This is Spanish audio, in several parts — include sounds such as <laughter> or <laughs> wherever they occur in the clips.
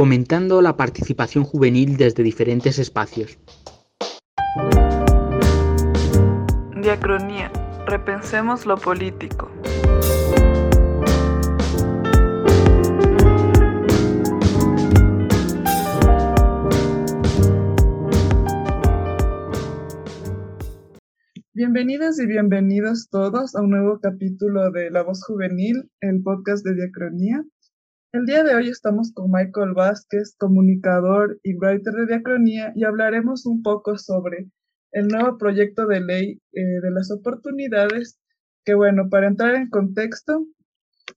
fomentando la participación juvenil desde diferentes espacios. Diacronía. Repensemos lo político. Bienvenidas y bienvenidos todos a un nuevo capítulo de La Voz Juvenil, el podcast de Diacronía. El día de hoy estamos con Michael Vázquez, comunicador y writer de Diacronía, y hablaremos un poco sobre el nuevo proyecto de ley eh, de las oportunidades, que bueno, para entrar en contexto,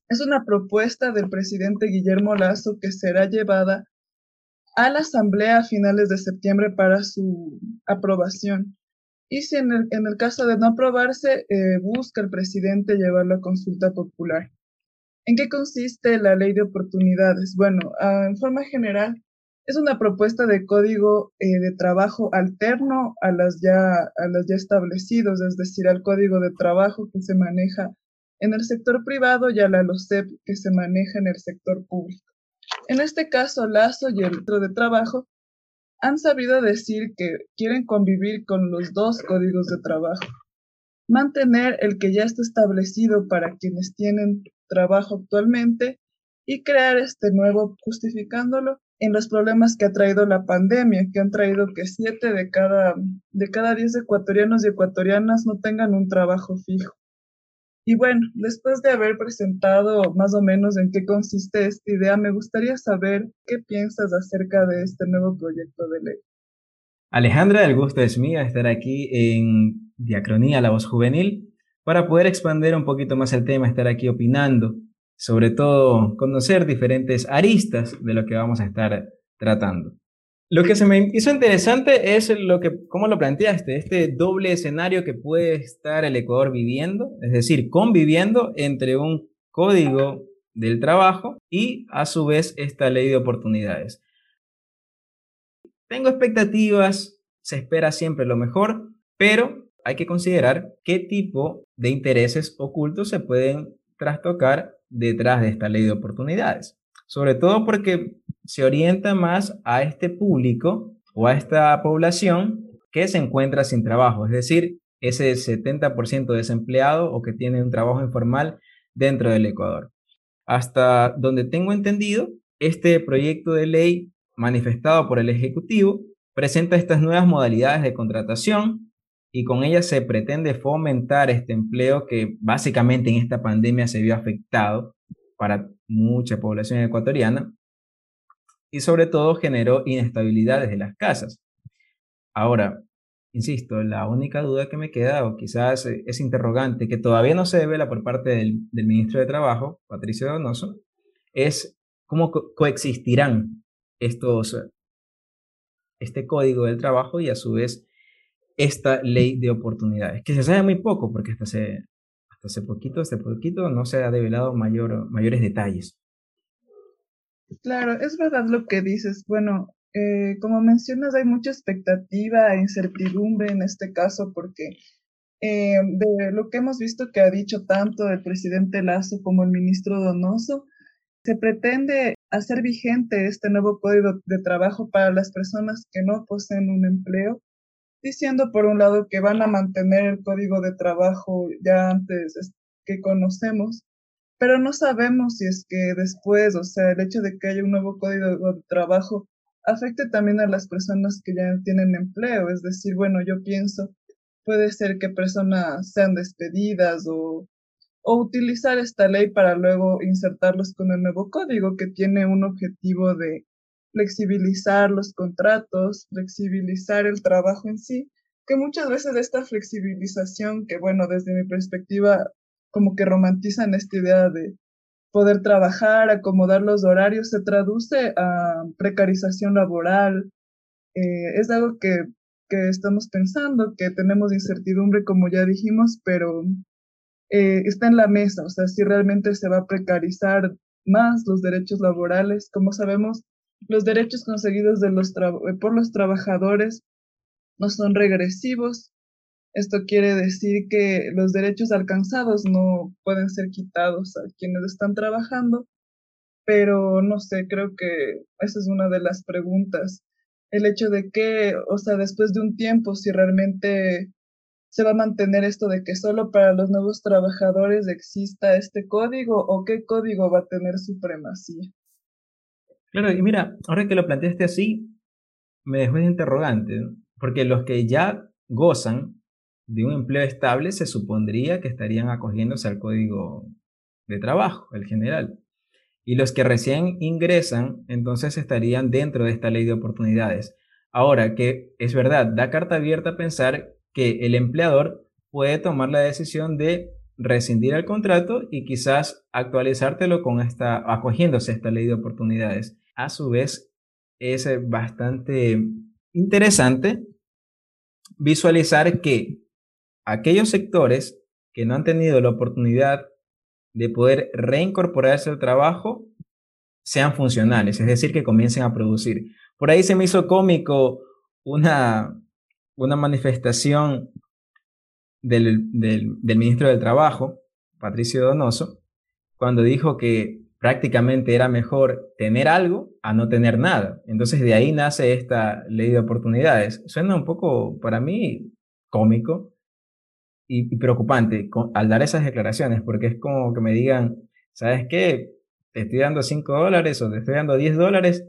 es una propuesta del presidente Guillermo Lazo que será llevada a la Asamblea a finales de septiembre para su aprobación. Y si en el, caso de no aprobarse, eh, busca el presidente llevarlo a consulta popular. ¿En qué consiste la ley de oportunidades? Bueno, ah, en forma general, es una propuesta de código eh, de trabajo alterno a las, ya, a ya establecidos, es decir, al código de trabajo que se maneja en el sector privado y a la LOCEP que se maneja en el sector público. En este caso, Lazo y el otro de trabajo han sabido decir que quieren convivir con los dos códigos de trabajo, mantener el que ya está establecido para quienes tienen trabajo actualmente y crear este nuevo justificándolo en los problemas que ha traído la pandemia, que han traído que siete de cada, de cada diez ecuatorianos y ecuatorianas no tengan un trabajo fijo. Y bueno, después de haber presentado más o menos en qué consiste esta idea, me gustaría saber qué piensas acerca de este nuevo proyecto de ley. Alejandra, el gusto es mío estar aquí en Diacronía, la voz juvenil, para poder expandir un poquito más el tema, estar aquí opinando, sobre todo conocer diferentes aristas de lo que vamos a estar tratando. Lo que se me hizo interesante es lo que, cómo lo planteaste, este doble escenario que puede estar el Ecuador viviendo, es decir, conviviendo entre un código del trabajo y a su vez esta ley de oportunidades. Tengo expectativas, se espera siempre lo mejor, pero hay que considerar qué tipo de intereses ocultos se pueden trastocar detrás de esta ley de oportunidades. Sobre todo porque se orienta más a este público o a esta población que se encuentra sin trabajo, es decir, ese 70% desempleado o que tiene un trabajo informal dentro del Ecuador. Hasta donde tengo entendido, este proyecto de ley manifestado por el Ejecutivo presenta estas nuevas modalidades de contratación y con ellas se pretende fomentar este empleo que básicamente en esta pandemia se vio afectado para mucha población ecuatoriana y sobre todo generó inestabilidad desde las casas. Ahora, insisto, la única duda que me queda, o quizás es interrogante, que todavía no se devela por parte del, ministro de Trabajo, Patricio Donoso, es cómo coexistirán estos, este código del trabajo y a su vez esta ley de oportunidades, que se sabe muy poco, porque hasta hace, hasta hace poquito, hace poquito no se ha develado mayor, mayores detalles. Claro, es verdad lo que dices. Bueno, eh, como mencionas, hay mucha expectativa e incertidumbre en este caso porque eh, de lo que hemos visto que ha dicho tanto el presidente Lazo como el ministro Donoso, se pretende hacer vigente este nuevo código de trabajo para las personas que no poseen un empleo, diciendo por un lado que van a mantener el código de trabajo ya antes que conocemos, pero no sabemos si es que después, o sea, el hecho de que haya un nuevo código de trabajo afecte también a las personas que ya tienen empleo. Es decir, bueno, yo pienso, puede ser que personas sean despedidas o, o utilizar esta ley para luego insertarlos con el nuevo código que tiene un objetivo de flexibilizar los contratos, flexibilizar el trabajo en sí, que muchas veces esta flexibilización, que bueno, desde mi perspectiva como que romantizan esta idea de poder trabajar, acomodar los horarios, se traduce a precarización laboral. Eh, es algo que, que, estamos pensando, que tenemos incertidumbre, como ya dijimos, pero eh, está en la mesa, o sea, si realmente se va a precarizar más los derechos laborales. Como sabemos, los derechos conseguidos los por los trabajadores no son regresivos, esto quiere decir que los derechos alcanzados no pueden ser quitados a quienes están trabajando pero no sé, creo que esa es una de las preguntas. El hecho de que, o sea, después de un tiempo, si realmente se va a mantener esto de que solo para los nuevos trabajadores exista este código o qué código va a tener supremacía. Claro, y mira, ahora que lo planteaste así, me dejó de interrogante, porque los que ya gozan de un empleo estable se supondría que estarían acogiéndose al código de trabajo, el general. Y los que recién ingresan, entonces estarían dentro de esta ley de oportunidades. Ahora, que es verdad, da carta abierta a pensar que el empleador puede tomar la decisión de rescindir el contrato y quizás actualizártelo con esta, acogiéndose a esta ley de oportunidades. A su vez, es bastante interesante visualizar que aquellos sectores que no han tenido la oportunidad de poder reincorporarse al trabajo sean funcionales, es decir, que comiencen a producir. Por ahí se me hizo cómico una, una manifestación del, del ministro del Trabajo, Patricio Donoso, cuando dijo que prácticamente era mejor tener algo a no tener nada. Entonces de ahí nace esta ley de oportunidades. Suena un poco, para mí, cómico, y, preocupante al dar esas declaraciones, porque es como que me digan, ¿sabes qué? Te estoy dando 5 dólares o te estoy dando 10 dólares.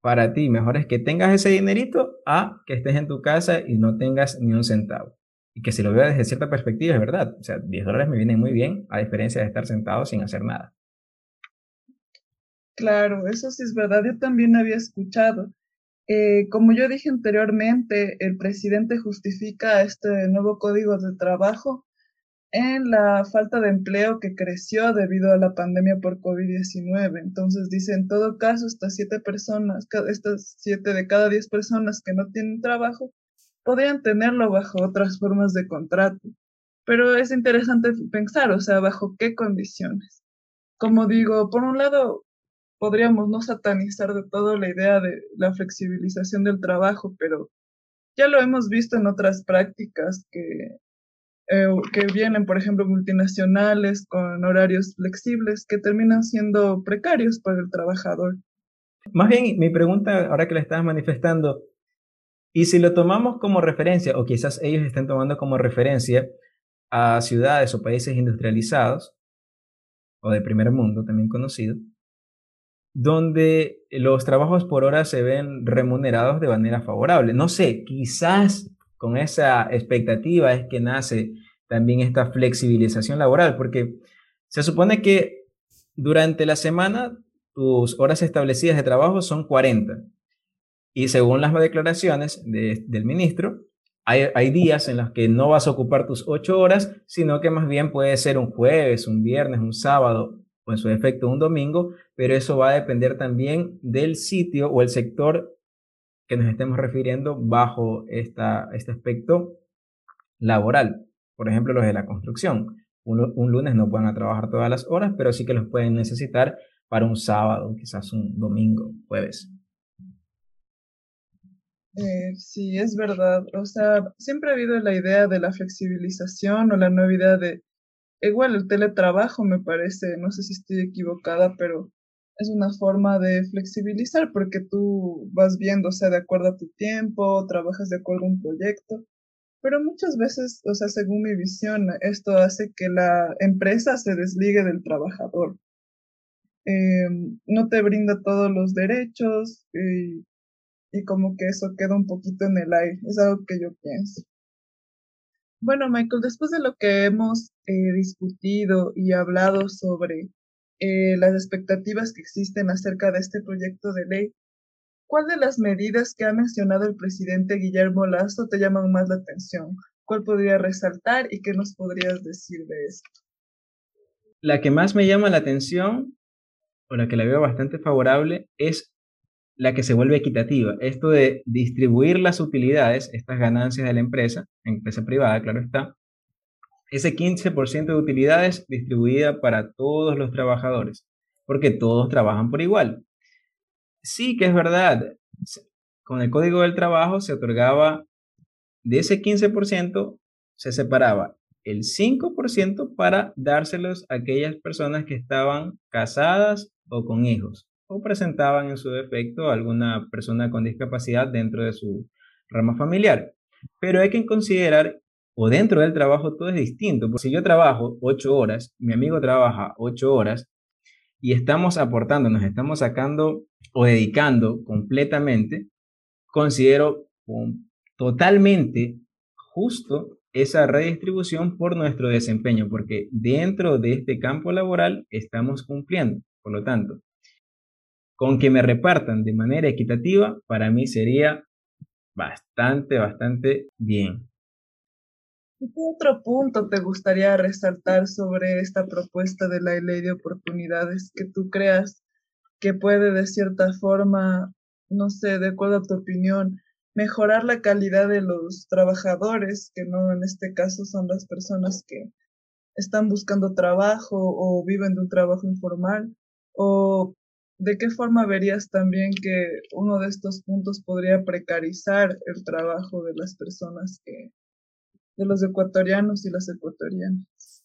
Para ti, mejor es que tengas ese dinerito a que estés en tu casa y no tengas ni un centavo. Y que si lo veo desde cierta perspectiva, es verdad. O sea, 10 dólares me vienen muy bien, a diferencia de estar sentado sin hacer nada. Claro, eso sí es verdad. Yo también había escuchado eh, como yo dije anteriormente, el presidente justifica este nuevo código de trabajo en la falta de empleo que creció debido a la pandemia por COVID-19. Entonces dice, en todo caso, estas siete personas, estas siete de cada diez personas que no tienen trabajo, podrían tenerlo bajo otras formas de contrato. Pero es interesante pensar, o sea, bajo qué condiciones. Como digo, por un lado, podríamos no satanizar de todo la idea de la flexibilización del trabajo, pero ya lo hemos visto en otras prácticas que, eh, que vienen, por ejemplo, multinacionales con horarios flexibles que terminan siendo precarios para el trabajador. Más bien, mi pregunta, ahora que la estás manifestando, y si lo tomamos como referencia, o quizás ellos estén tomando como referencia a ciudades o países industrializados, o de primer mundo también conocido, donde los trabajos por hora se ven remunerados de manera favorable. No sé, quizás con esa expectativa es que nace también esta flexibilización laboral, porque se supone que durante la semana tus horas establecidas de trabajo son 40. Y según las declaraciones del ministro, hay, días en los que no vas a ocupar tus 8 horas, sino que más bien puede ser un jueves, un viernes, un sábado en su efecto un domingo, pero eso va a depender también del sitio o el sector que nos estemos refiriendo bajo esta, este aspecto laboral. Por ejemplo, los de la construcción. Un, lunes no pueden trabajar todas las horas, pero sí que los pueden necesitar para un sábado, quizás un domingo, jueves. Eh, sí, es verdad. O sea, siempre ha habido la idea de la flexibilización o la idea de Igual el teletrabajo me parece, no sé si estoy equivocada, pero es una forma de flexibilizar porque tú vas viendo, o sea, de acuerdo a tu tiempo, trabajas de acuerdo a un proyecto, pero muchas veces, o sea, según mi visión, esto hace que la empresa se desligue del trabajador. Em, no te brinda todos los derechos y, y como que eso queda un poquito en el aire, es algo que yo pienso. Bueno, Michael, después de lo que hemos eh, discutido y hablado sobre eh, las expectativas que existen acerca de este proyecto de ley, ¿cuál de las medidas que ha mencionado el presidente Guillermo Lazo te llaman más la atención? ¿Cuál podría resaltar y qué nos podrías decir de esto? La que más me llama la atención, o la que la veo bastante favorable, es la que se vuelve equitativa. Esto de distribuir las utilidades, estas ganancias de la empresa, empresa privada, claro está, ese 15% de utilidades distribuida para todos los trabajadores, porque todos trabajan por igual. Sí que es verdad, con el Código del Trabajo se otorgaba de ese 15%, se separaba el 5% para dárselos a aquellas personas que estaban casadas o con hijos o presentaban en su defecto alguna persona con discapacidad dentro de su rama familiar. Pero hay que considerar, o dentro del trabajo todo es distinto, porque si yo trabajo 8 horas, mi amigo trabaja 8 horas y estamos aportando, nos estamos sacando o dedicando completamente, considero totalmente justo esa redistribución por nuestro desempeño, porque dentro de este campo laboral estamos cumpliendo. Por lo tanto, con que me repartan de manera equitativa, para mí sería bastante, bastante bien. ¿Qué otro punto te gustaría resaltar sobre esta propuesta de la ley de oportunidades que tú creas que puede de cierta forma, no sé, de acuerdo a tu opinión, mejorar la calidad de los trabajadores, que no en este caso son las personas que están buscando trabajo o viven de un trabajo informal? ¿O de qué forma verías también que uno de estos puntos podría precarizar el trabajo de las personas que, de los ecuatorianos y las ecuatorianas?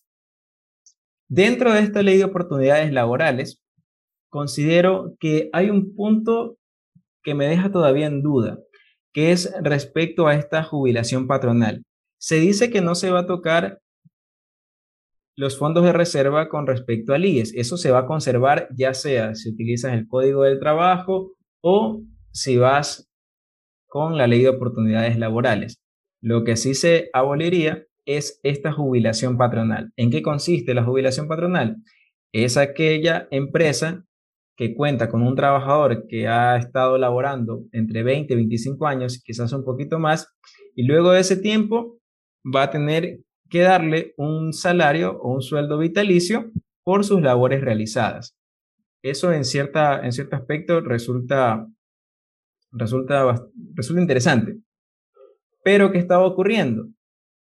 Dentro de esta ley de oportunidades laborales, considero que hay un punto que me deja todavía en duda que es respecto a esta jubilación patronal. Se dice que no se va a tocar los fondos de reserva con respecto al IES. Eso se va a conservar ya sea si utilizas el código del trabajo o si vas con la ley de oportunidades laborales. Lo que sí se aboliría es esta jubilación patronal. ¿En qué consiste la jubilación patronal? Es aquella empresa que cuenta con un trabajador que ha estado laborando entre 20 y 25 años, quizás un poquito más, y luego de ese tiempo va a tener que darle un salario o un sueldo vitalicio por sus labores realizadas. Eso en, cierta, en cierto aspecto resulta, resulta, resulta interesante. Pero ¿qué estaba ocurriendo?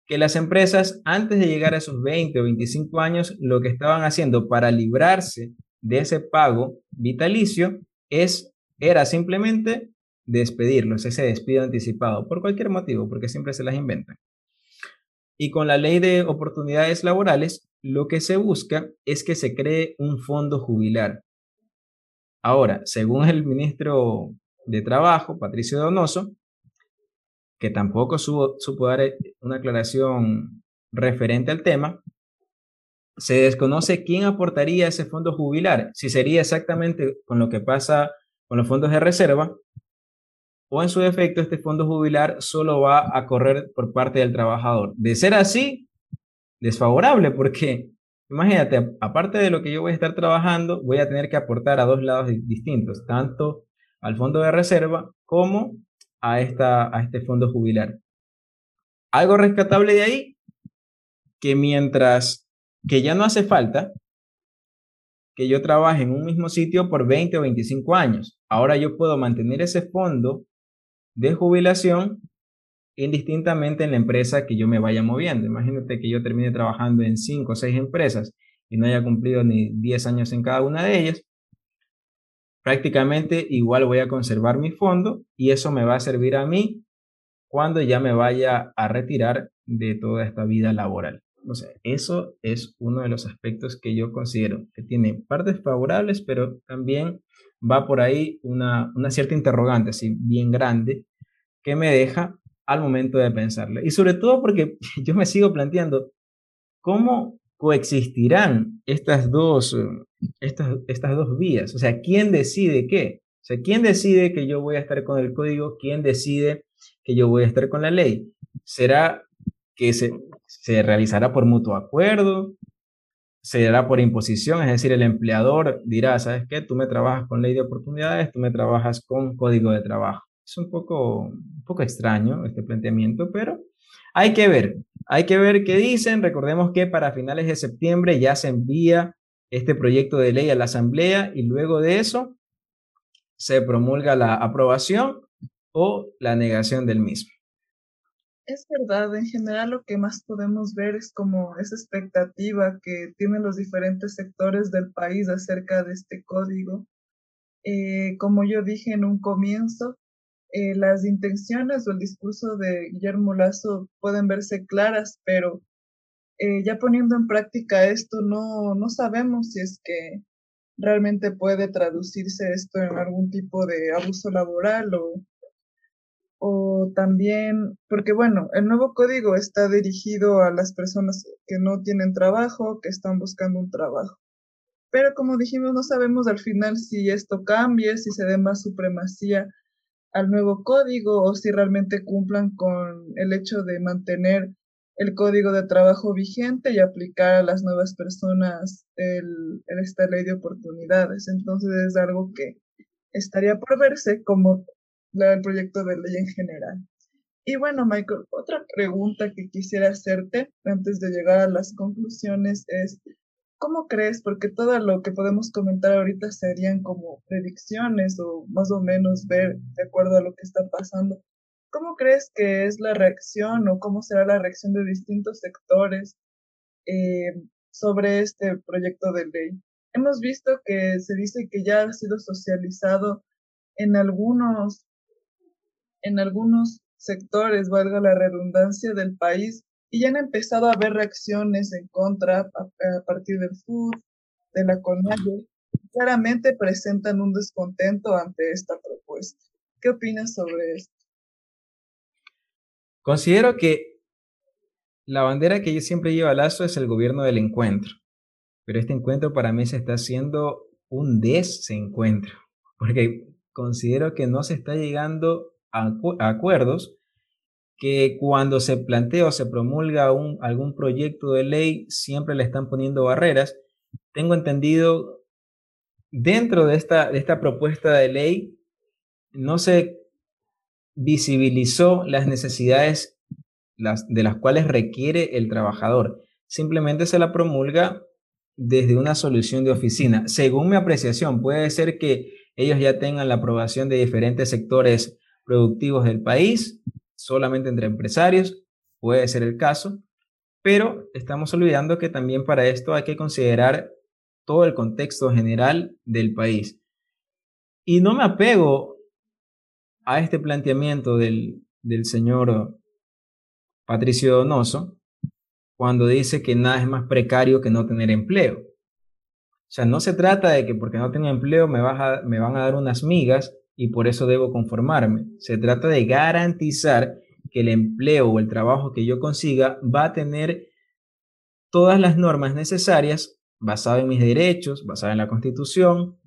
Que las empresas, antes de llegar a esos 20 o 25 años, lo que estaban haciendo para librarse de ese pago vitalicio es, era simplemente despedirlos, ese despido anticipado, por cualquier motivo, porque siempre se las inventan. Y con la ley de oportunidades laborales, lo que se busca es que se cree un fondo jubilar. Ahora, según el ministro de Trabajo, Patricio Donoso, que tampoco supo dar una aclaración referente al tema, se desconoce quién aportaría ese fondo jubilar, si sería exactamente con lo que pasa con los fondos de reserva, o en su defecto este fondo jubilar solo va a correr por parte del trabajador. De ser así, desfavorable, porque imagínate, aparte de lo que yo voy a estar trabajando, voy a tener que aportar a dos lados distintos, tanto al fondo de reserva como a, esta, a este fondo jubilar. Algo rescatable de ahí, que mientras que ya no hace falta que yo trabaje en un mismo sitio por 20 o 25 años. Ahora yo puedo mantener ese fondo de jubilación indistintamente en la empresa que yo me vaya moviendo. Imagínate que yo termine trabajando en 5 o 6 empresas y no haya cumplido ni 10 años en cada una de ellas. Prácticamente igual voy a conservar mi fondo y eso me va a servir a mí cuando ya me vaya a retirar de toda esta vida laboral. O sea, eso es uno de los aspectos que yo considero que tiene partes favorables, pero también va por ahí una, cierta interrogante, así bien grande, que me deja al momento de pensarle. Y sobre todo porque <laughs> yo me sigo planteando cómo coexistirán estas dos, estas, estas dos vías. O sea, ¿quién decide qué? O sea, ¿quién decide que yo voy a estar con el código? ¿Quién decide que yo voy a estar con la ley? ¿Será que se, se realizará por mutuo acuerdo, se hará por imposición, es decir, el empleador dirá, ¿sabes qué? Tú me trabajas con ley de oportunidades, tú me trabajas con código de trabajo. Es un poco, un poco extraño este planteamiento, pero hay que ver, hay que ver qué dicen. Recordemos que para finales de septiembre ya se envía este proyecto de ley a la Asamblea y luego de eso se promulga la aprobación o la negación del mismo. Es verdad, en general lo que más podemos ver es como esa expectativa que tienen los diferentes sectores del país acerca de este código. Eh, como yo dije en un comienzo, eh, las intenciones o el discurso de Guillermo Lazo pueden verse claras, pero eh, ya poniendo en práctica esto, no, no sabemos si es que realmente puede traducirse esto en algún tipo de abuso laboral o, o también, porque bueno, el nuevo código está dirigido a las personas que no tienen trabajo, que están buscando un trabajo. Pero como dijimos, no sabemos al final si esto cambie, si se dé más supremacía al nuevo código o si realmente cumplan con el hecho de mantener el código de trabajo vigente y aplicar a las nuevas personas el, esta ley de oportunidades. Entonces es algo que estaría por verse como el proyecto de ley en general. Y bueno, Michael, otra pregunta que quisiera hacerte antes de llegar a las conclusiones es, ¿cómo crees? Porque todo lo que podemos comentar ahorita serían como predicciones o más o menos ver de acuerdo a lo que está pasando. ¿Cómo crees que es la reacción o cómo será la reacción de distintos sectores eh, sobre este proyecto de ley? Hemos visto que se dice que ya ha sido socializado en algunos, en algunos sectores, valga la redundancia, del país y ya han empezado a haber reacciones en contra a, partir del FUD, de la CONAGE. Claramente presentan un descontento ante esta propuesta. ¿Qué opinas sobre esto? Considero que la bandera que yo siempre llevo al lazo es el gobierno del encuentro, pero este encuentro para mí se está haciendo un desencuentro, porque considero que no se está llegando acuerdos que cuando se plantea o se promulga algún proyecto de ley siempre le están poniendo barreras. Tengo entendido, dentro de esta, de esta propuesta de ley, no se visibilizó las necesidades de las cuales requiere el trabajador. Simplemente se la promulga desde una solución de oficina. Según mi apreciación, puede ser que ellos ya tengan la aprobación de diferentes sectores productivos del país, solamente entre empresarios, puede ser el caso, pero estamos olvidando que también para esto hay que considerar todo el contexto general del país. Y no me apego a este planteamiento del, señor Patricio Donoso cuando dice que nada es más precario que no tener empleo. O sea, no se trata de que porque no tengo empleo me, me van a dar unas migas y por eso debo conformarme. Se trata de garantizar que el empleo o el trabajo que yo consiga va a tener todas las normas necesarias basado en mis derechos, basado en la Constitución,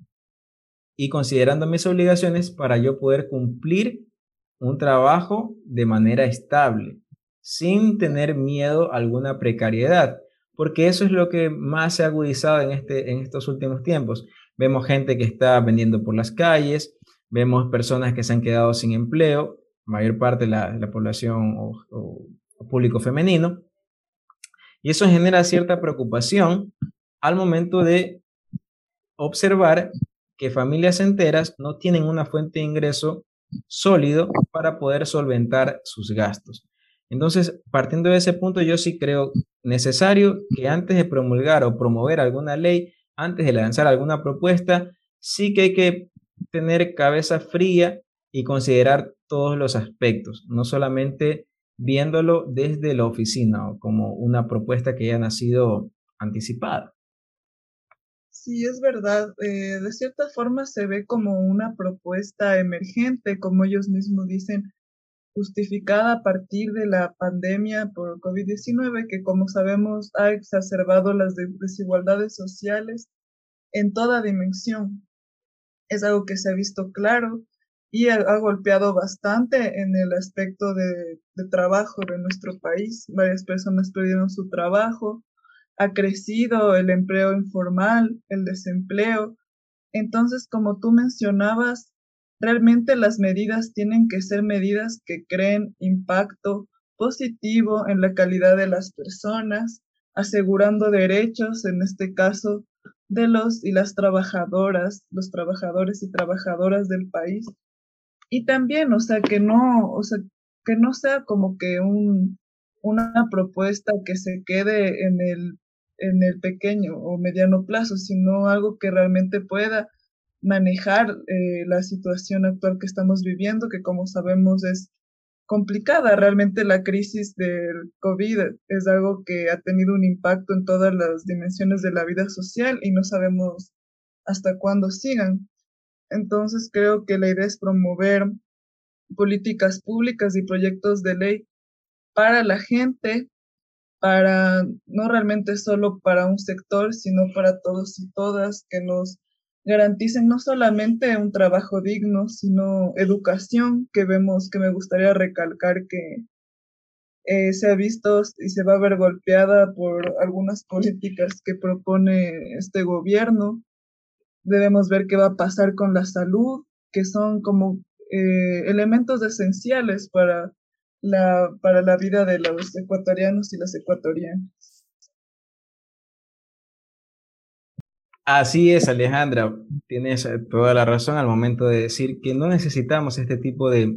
y considerando mis obligaciones para yo poder cumplir un trabajo de manera estable, sin tener miedo a alguna precariedad, porque eso es lo que más se ha agudizado en, este, en estos últimos tiempos. Vemos gente que está vendiendo por las calles, vemos personas que se han quedado sin empleo, mayor parte de la, población o público femenino, y eso genera cierta preocupación al momento de observar que familias enteras no tienen una fuente de ingreso sólido para poder solventar sus gastos. Entonces, partiendo de ese punto, yo sí creo necesario que antes de promulgar o promover alguna ley, antes de lanzar alguna propuesta, sí que hay que tener cabeza fría y considerar todos los aspectos, no solamente viéndolo desde la oficina o como una propuesta que haya nacido anticipada. Sí, es verdad. Eh, de cierta forma se ve como una propuesta emergente, como ellos mismos dicen, justificada a partir de la pandemia por COVID-19, que como sabemos ha exacerbado las desigualdades sociales en toda dimensión. Es algo que se ha visto claro y ha, golpeado bastante en el aspecto de, trabajo de nuestro país. Varias personas perdieron su trabajo, ha crecido el empleo informal, el desempleo. Entonces, como tú mencionabas, realmente las medidas tienen que ser medidas que creen impacto positivo en la calidad de las personas, asegurando derechos, en este caso, de los y las trabajadoras, los trabajadores y trabajadoras del país. Y también, o sea, que no, o sea, que no sea como que un, una propuesta que se quede en el en el pequeño o mediano plazo, sino algo que realmente pueda manejar eh, la situación actual que estamos viviendo, que como sabemos es complicada. Realmente la crisis del COVID es algo que ha tenido un impacto en todas las dimensiones de la vida social y no sabemos hasta cuándo sigan. Entonces creo que la idea es promover políticas públicas y proyectos de ley para la gente, para no realmente solo para un sector, sino para todos y todas, que nos garanticen no solamente un trabajo digno, sino educación, que vemos que me gustaría recalcar que eh, se ha visto y se va a ver golpeada por algunas políticas que propone este gobierno. Debemos ver qué va a pasar con la salud, que son como eh, elementos esenciales para la, para la vida de los ecuatorianos y las ecuatorianas. Así es, Alejandra. Tienes eh, toda la razón al momento de decir que no necesitamos este tipo de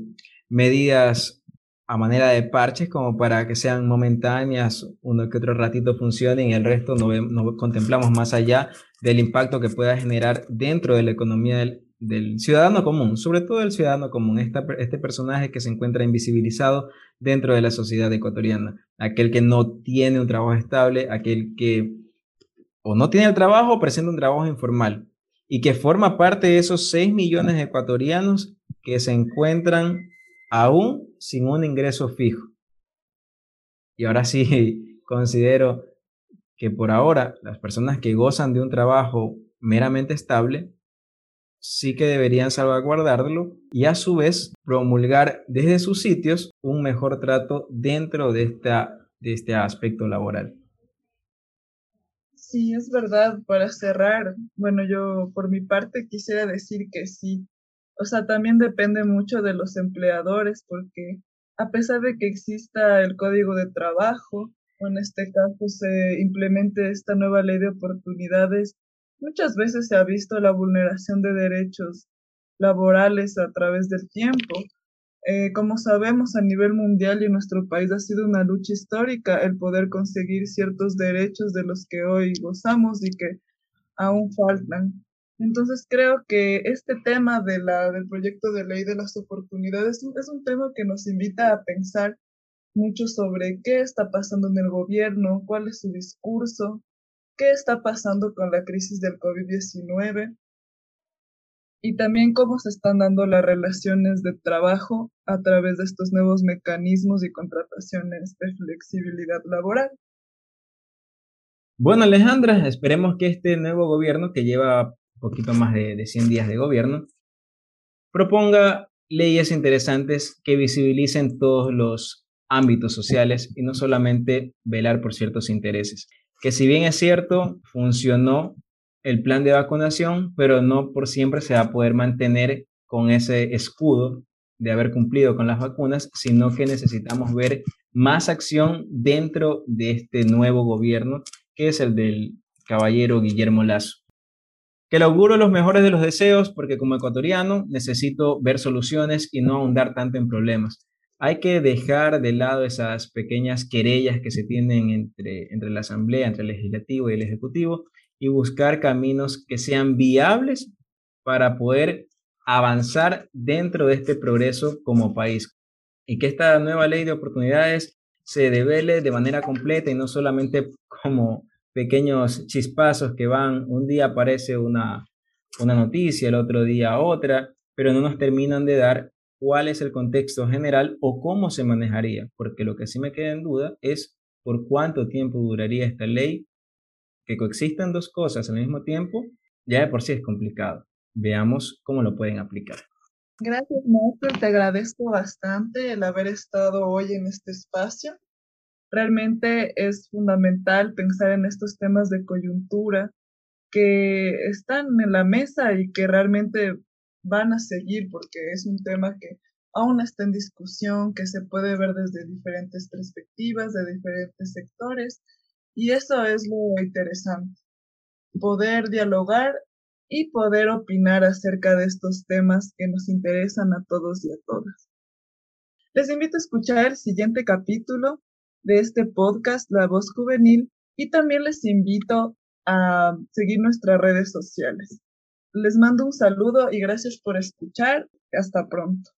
medidas a manera de parches como para que sean momentáneas, uno que otro ratito funcionen y el resto no, no contemplamos más allá del impacto que pueda generar dentro de la economía del, del ciudadano común, sobre todo el ciudadano común, este personaje que se encuentra invisibilizado dentro de la sociedad ecuatoriana, aquel que no tiene un trabajo estable, aquel que o no tiene el trabajo o presenta un trabajo informal y que forma parte de esos 6 millones de ecuatorianos que se encuentran aún sin un ingreso fijo. Y ahora sí <laughs> considero que por ahora las personas que gozan de un trabajo meramente estable sí que deberían salvaguardarlo y a su vez promulgar desde sus sitios un mejor trato dentro de, esta, de este aspecto laboral. Sí, es verdad. Para cerrar, bueno, yo por mi parte quisiera decir que sí. O sea, también depende mucho de los empleadores porque a pesar de que exista el código de trabajo, o en este caso se implemente esta nueva ley de oportunidades, Muchas veces se ha visto la vulneración de derechos laborales a través del tiempo. Eh, como sabemos, a nivel mundial y en nuestro país ha sido una lucha histórica el poder conseguir ciertos derechos de los que hoy gozamos y que aún faltan. Entonces creo que este tema de la, del proyecto de ley de las oportunidades es un tema que nos invita a pensar mucho sobre qué está pasando en el gobierno, cuál es su discurso, qué está pasando con la crisis del COVID-19 y también cómo se están dando las relaciones de trabajo a través de estos nuevos mecanismos y contrataciones de flexibilidad laboral. Bueno, Alejandra, esperemos que este nuevo gobierno, que lleva poquito más de, de 100 días de gobierno, proponga leyes interesantes que visibilicen todos los ámbitos sociales y no solamente velar por ciertos intereses que si bien es cierto, funcionó el plan de vacunación, pero no por siempre se va a poder mantener con ese escudo de haber cumplido con las vacunas, sino que necesitamos ver más acción dentro de este nuevo gobierno, que es el del caballero Guillermo Lazo. Que le auguro los mejores de los deseos, porque como ecuatoriano necesito ver soluciones y no ahondar tanto en problemas hay que dejar de lado esas pequeñas querellas que se tienen entre, entre la Asamblea, entre el Legislativo y el Ejecutivo y buscar caminos que sean viables para poder avanzar dentro de este progreso como país. Y que esta nueva ley de oportunidades se devele de manera completa y no solamente como pequeños chispazos que van, un día aparece una, una noticia, el otro día otra, pero no nos terminan de dar cuál es el contexto general o cómo se manejaría, porque lo que sí me queda en duda es por cuánto tiempo duraría esta ley, que coexistan dos cosas al mismo tiempo, ya de por sí es complicado. Veamos cómo lo pueden aplicar. Gracias, Michael. Te agradezco bastante el haber estado hoy en este espacio. Realmente es fundamental pensar en estos temas de coyuntura que están en la mesa y que realmente van a seguir porque es un tema que aún está en discusión, que se puede ver desde diferentes perspectivas, de diferentes sectores, y eso es lo interesante, poder dialogar y poder opinar acerca de estos temas que nos interesan a todos y a todas. Les invito a escuchar el siguiente capítulo de este podcast La Voz Juvenil y también les invito a seguir nuestras redes sociales. Les mando un saludo y gracias por escuchar. Hasta pronto.